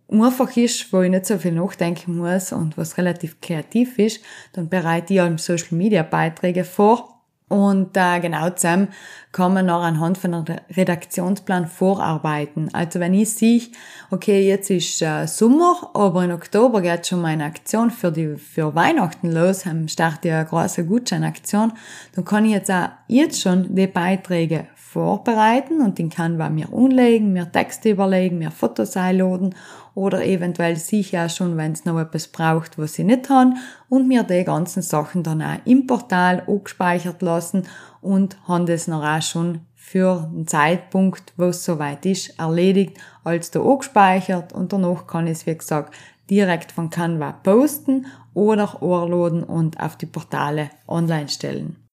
einfach ist, wo ich nicht so viel nachdenken muss und was relativ kreativ ist. Dann bereite ich auch Social Media Beiträge vor und äh, genau zusammen kann man noch anhand von einem Redaktionsplan vorarbeiten. Also wenn ich sehe, okay, jetzt ist äh, Sommer, aber in Oktober geht schon meine Aktion für die für Weihnachten los, haben startet ja eine große Gutscheinaktion, dann kann ich jetzt auch jetzt schon die Beiträge vorbereiten und den man mir umlegen, mir Texte überlegen, mir Fotos einladen oder eventuell sicher auch schon, wenn es noch etwas braucht, was ich nicht habe und mir die ganzen Sachen dann auch im Portal gespeichert lassen und haben das noch auch schon für einen Zeitpunkt, wo es soweit ist, erledigt, als da gespeichert und danach kann ich es, wie gesagt, direkt von Canva posten oder anladen und auf die Portale online stellen.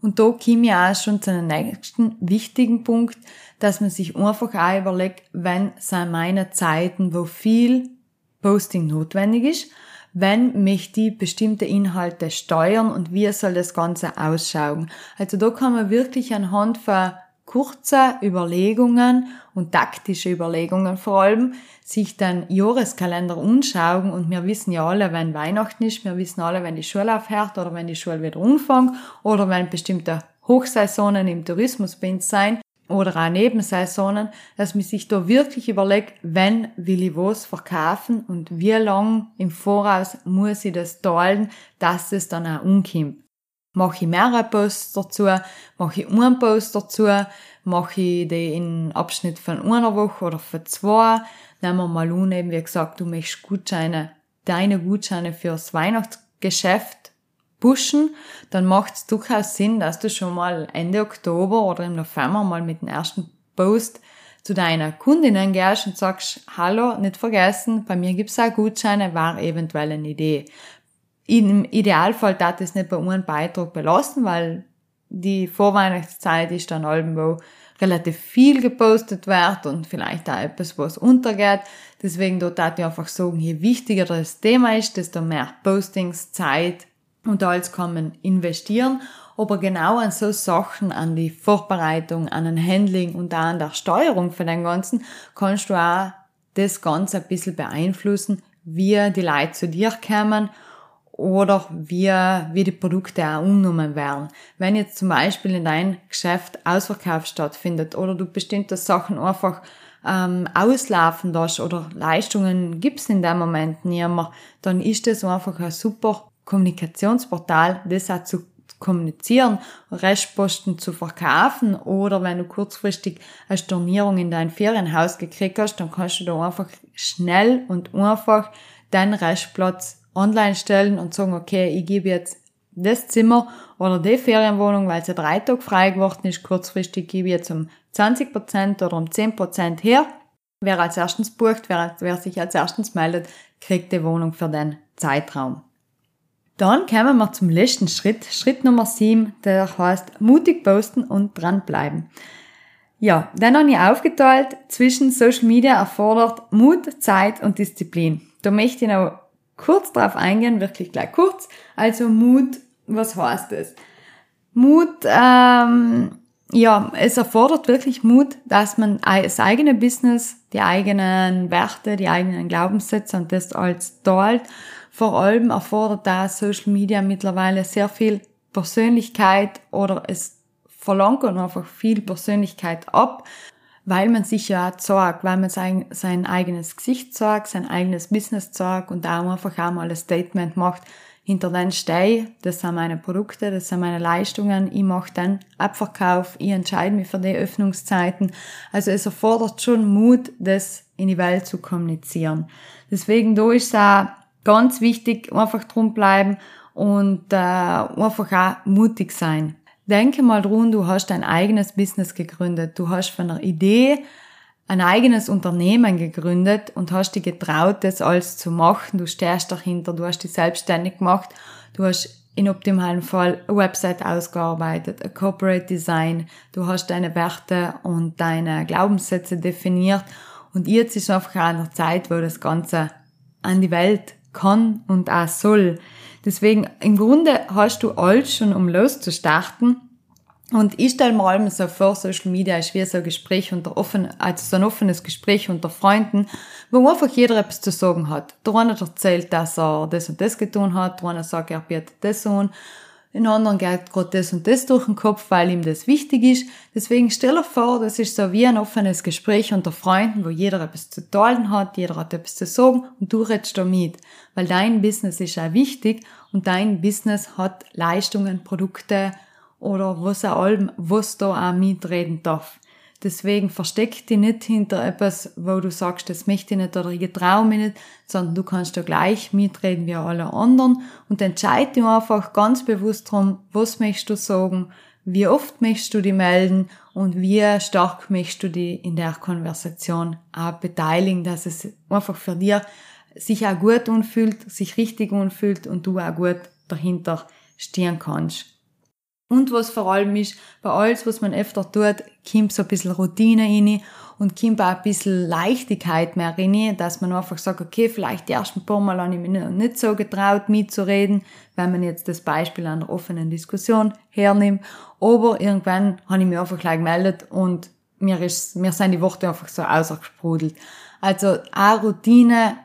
Und da komme ich auch schon zu einem nächsten wichtigen Punkt, dass man sich einfach auch überlegt, wenn sind meine Zeiten, wo viel Posting notwendig ist, wenn möchte ich bestimmte Inhalte steuern und wie soll das Ganze ausschauen. Also da kann man wirklich anhand von kurze Überlegungen und taktische Überlegungen vor allem sich den Jahreskalender anschauen und wir wissen ja alle, wenn Weihnachten ist, wir wissen alle, wenn die Schule aufhört oder wenn die Schule wieder umfängt oder wenn bestimmte Hochsaisonen im Tourismus bei uns sein oder auch Nebensaisonen, dass man sich da wirklich überlegt, wenn will ich was verkaufen und wie lang im Voraus muss ich das teilen, dass es dann auch umkommt mache ich mehrere Posts dazu, mache ich einen Post dazu, mache ich die in Abschnitt von einer Woche oder von zwei. Nehmen wir mal an, eben wie gesagt, du möchtest Gutscheine, deine Gutscheine fürs Weihnachtsgeschäft pushen, dann macht es durchaus Sinn, dass du schon mal Ende Oktober oder im November mal mit dem ersten Post zu deiner Kundinnen gehst und sagst, hallo, nicht vergessen, bei mir gibt's auch Gutscheine, war eventuell eine Idee. Im Idealfall darf es nicht bei einem Beitrag belassen, weil die Vorweihnachtszeit ist dann allem, wo relativ viel gepostet wird und vielleicht auch etwas, was untergeht. Deswegen dort ich einfach sagen, je wichtiger das Thema ist, desto mehr Postings, Zeit und alles kann man investieren. Aber genau an so Sachen, an die Vorbereitung, an ein Handling und auch an der Steuerung von dem Ganzen, kannst du auch das Ganze ein bisschen beeinflussen, wie die Leute zu dir kommen oder wie, wie die Produkte auch umgenommen werden. Wenn jetzt zum Beispiel in deinem Geschäft Ausverkauf stattfindet oder du bestimmte Sachen einfach ähm, auslaufen lässt oder Leistungen gibt's in dem Moment nicht mehr, dann ist das einfach ein super Kommunikationsportal, das auch zu kommunizieren, Restposten zu verkaufen oder wenn du kurzfristig eine Stornierung in dein Ferienhaus gekriegt hast, dann kannst du da einfach schnell und einfach deinen Restplatz online stellen und sagen, okay, ich gebe jetzt das Zimmer oder die Ferienwohnung, weil sie drei Tage frei geworden ist, kurzfristig gebe ich jetzt um 20% oder um 10% her. Wer als erstens bucht, wer, wer sich als erstens meldet, kriegt die Wohnung für den Zeitraum. Dann kommen wir zum letzten Schritt, Schritt Nummer 7, der heißt mutig posten und dranbleiben. Ja, dann habe ich aufgeteilt zwischen Social Media erfordert Mut, Zeit und Disziplin. Da möchte ich noch kurz drauf eingehen, wirklich gleich kurz. Also Mut, was heißt das? Mut, ähm, ja, es erfordert wirklich Mut, dass man das eigene Business, die eigenen Werte, die eigenen Glaubenssätze und das als teilt. Vor allem erfordert da Social Media mittlerweile sehr viel Persönlichkeit oder es verlangt einfach viel Persönlichkeit ab weil man sich ja zeigt, weil man sein, sein eigenes Gesicht zeigt, sein eigenes Business zeigt und auch einfach auch mal ein Statement macht, hinter den stehe, das sind meine Produkte, das sind meine Leistungen, ich mache den Abverkauf, ich entscheide mich für die Öffnungszeiten. Also es erfordert schon Mut, das in die Welt zu kommunizieren. Deswegen da ist es auch ganz wichtig, einfach drum bleiben und äh, einfach auch mutig sein. Denke mal drum, du hast dein eigenes Business gegründet. Du hast von einer Idee ein eigenes Unternehmen gegründet und hast dich getraut, das alles zu machen. Du stehst dahinter, du hast dich selbstständig gemacht, du hast in optimalen Fall eine Website ausgearbeitet, ein Corporate Design, du hast deine Werte und deine Glaubenssätze definiert und jetzt ist einfach auch eine Zeit, wo das Ganze an die Welt kann und auch soll. Deswegen, im Grunde hast du alles schon, um loszustarten. Und ich stelle mir allem so vor, Social Media ist wie so ein Gespräch unter offen, also so ein offenes Gespräch unter Freunden, wo einfach jeder etwas zu sagen hat. Der eine erzählt, dass er das und das getan hat, der eine sagt, er bietet das an, in anderen geht gerade das und das durch den Kopf, weil ihm das wichtig ist. Deswegen stell dir vor, das ist so wie ein offenes Gespräch unter Freunden, wo jeder etwas zu teilen hat, jeder hat etwas zu sagen und du redest da mit. Weil dein Business ist auch wichtig und dein Business hat Leistungen, Produkte oder was auch allem, was da auch mitreden darf. Deswegen versteck dich nicht hinter etwas, wo du sagst, das möchte ich nicht oder ich traue mich nicht, sondern du kannst da gleich mitreden wie alle anderen und entscheide dich einfach ganz bewusst drum, was möchtest du sagen, wie oft möchtest du die melden und wie stark möchtest du die in der Konversation auch beteiligen, dass es einfach für dir sich auch gut anfühlt, sich richtig anfühlt und du auch gut dahinter stehen kannst. Und was vor allem ist, bei alles, was man öfter tut, kommt so ein bisschen Routine rein und kommt auch ein bisschen Leichtigkeit mehr rein, dass man einfach sagt, okay, vielleicht die ersten paar Mal habe ich mich nicht so getraut, mitzureden, wenn man jetzt das Beispiel einer offenen Diskussion hernimmt. Aber irgendwann habe ich mich einfach gleich gemeldet und mir ist, mir sind die Worte einfach so ausgesprudelt. Also, auch Routine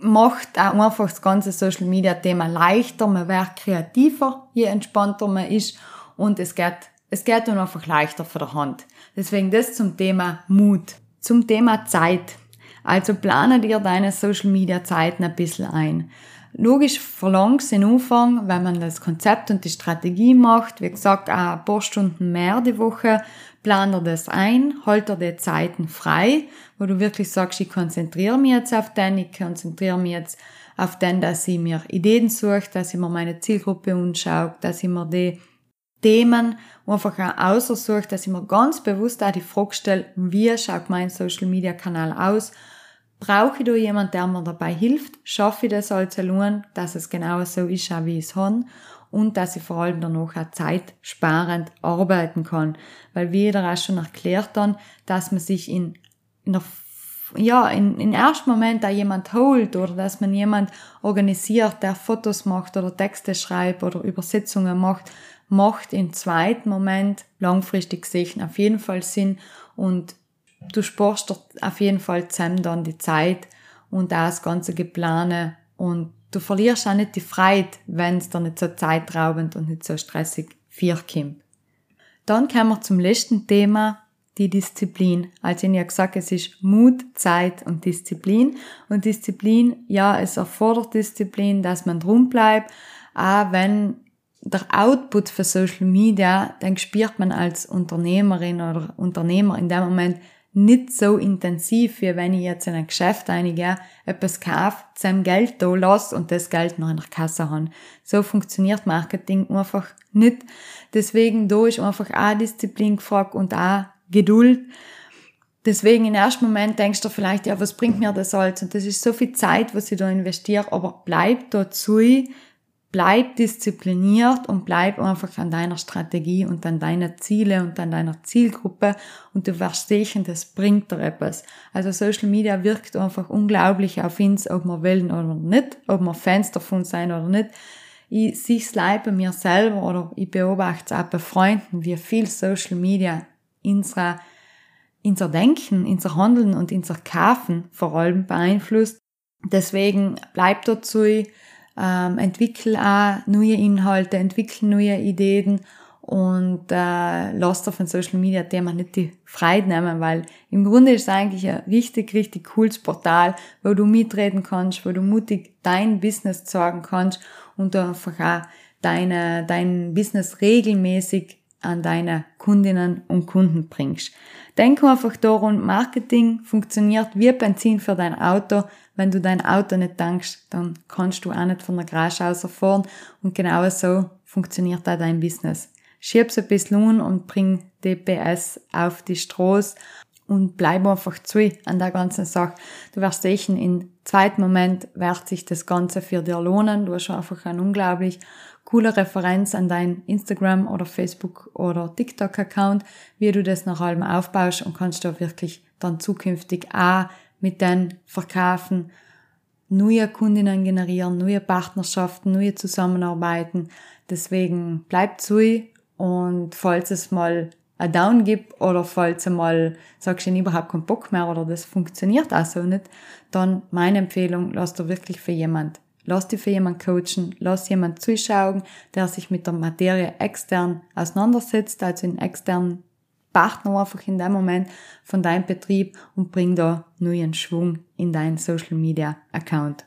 macht auch einfach das ganze Social Media Thema leichter, man wird kreativer, je entspannter man ist und es geht, es geht dann einfach leichter von der Hand. Deswegen das zum Thema Mut. Zum Thema Zeit. Also plane dir deine Social Media Zeiten ein bisschen ein. Logisch verlangt es in Anfang, wenn man das Konzept und die Strategie macht, wie gesagt, auch ein paar Stunden mehr die Woche, plan dir das ein, halt dir die Zeiten frei, wo du wirklich sagst, ich konzentriere mich jetzt auf den, ich konzentriere mich jetzt auf den, dass ich mir Ideen suche, dass ich mir meine Zielgruppe anschaue, dass ich mir die Themen einfach auch aussuche, dass ich mir ganz bewusst auch die Frage stelle, wie schaut mein Social Media Kanal aus, Brauche ich da jemand, der mir dabei hilft? Schaffe ich das als allein, dass es genau so ist, wie ich es habe? Und dass ich vor allem danach auch zeitsparend arbeiten kann. Weil wie jeder auch schon erklärt dann, dass man sich in, in der ja, in, in ersten Moment da jemand holt oder dass man jemand organisiert, der Fotos macht oder Texte schreibt oder Übersetzungen macht, macht im zweiten Moment langfristig gesehen auf jeden Fall Sinn und du sparst dort auf jeden Fall zusammen dann die Zeit und auch das ganze Geplane und du verlierst auch nicht die Freude, wenn es dann nicht so zeitraubend und nicht so stressig kommt. Dann kommen wir zum letzten Thema, die Disziplin. Also ich habe gesagt, es ist Mut, Zeit und Disziplin. Und Disziplin, ja, es erfordert Disziplin, dass man drum bleibt, auch wenn der Output für Social Media, dann spürt man als Unternehmerin oder Unternehmer in dem Moment nicht so intensiv, wie wenn ich jetzt in ein Geschäft einige etwas kaufe, sein Geld da lasse und das Geld noch in der Kasse habe. So funktioniert Marketing einfach nicht. Deswegen da ist einfach auch Disziplin gefragt und auch Geduld. Deswegen im ersten Moment denkst du vielleicht, ja, was bringt mir das alles? Und das ist so viel Zeit, was ich da investiere, aber bleib dazu, bleib diszipliniert und bleib einfach an deiner Strategie und an deiner Ziele und an deiner Zielgruppe und du wirst sehen, das bringt dir etwas. Also Social Media wirkt einfach unglaublich auf uns, ob wir wollen oder nicht, ob wir Fans davon sein oder nicht. Ich sehe es bei mir selber oder ich beobachte es auch bei Freunden, wie viel Social Media unser, unser Denken, unser Handeln und unser Kaufen vor allem beeinflusst. Deswegen bleibt dazu, ähm, entwickel auch neue Inhalte, entwickel neue Ideen und äh, lass auf ein Social Media Thema nicht die Freude nehmen, weil im Grunde ist es eigentlich ein richtig, richtig cooles Portal, wo du mitreden kannst, wo du mutig dein Business sagen kannst und du einfach auch deine, dein Business regelmäßig an deine Kundinnen und Kunden bringst. Denk einfach daran, Marketing funktioniert wie Benzin für dein Auto. Wenn du dein Auto nicht tankst, dann kannst du auch nicht von der Garage aus fahren. Und genau so funktioniert auch dein Business. Schieb's ein bisschen um und bring DPS auf die Straße und bleib einfach zu an der ganzen Sache. Du wirst sehen, im zweiten Moment wird sich das Ganze für dich lohnen. Du hast einfach einen unglaublich coole Referenz an dein Instagram oder Facebook oder TikTok Account, wie du das nach allem aufbaust und kannst da wirklich dann zukünftig auch mit den verkaufen, neue Kundinnen generieren, neue Partnerschaften, neue Zusammenarbeiten. Deswegen bleib zu und falls es mal ein Down gibt oder falls du mal sagst, ich überhaupt keinen Bock mehr oder das funktioniert auch so nicht, dann meine Empfehlung, lass dir wirklich für jemand Lass dich für jemanden coachen, lass jemand zuschauen, der sich mit der Materie extern auseinandersetzt, also in externen Partner einfach in dem Moment von deinem Betrieb und bring da neuen Schwung in deinen Social Media Account.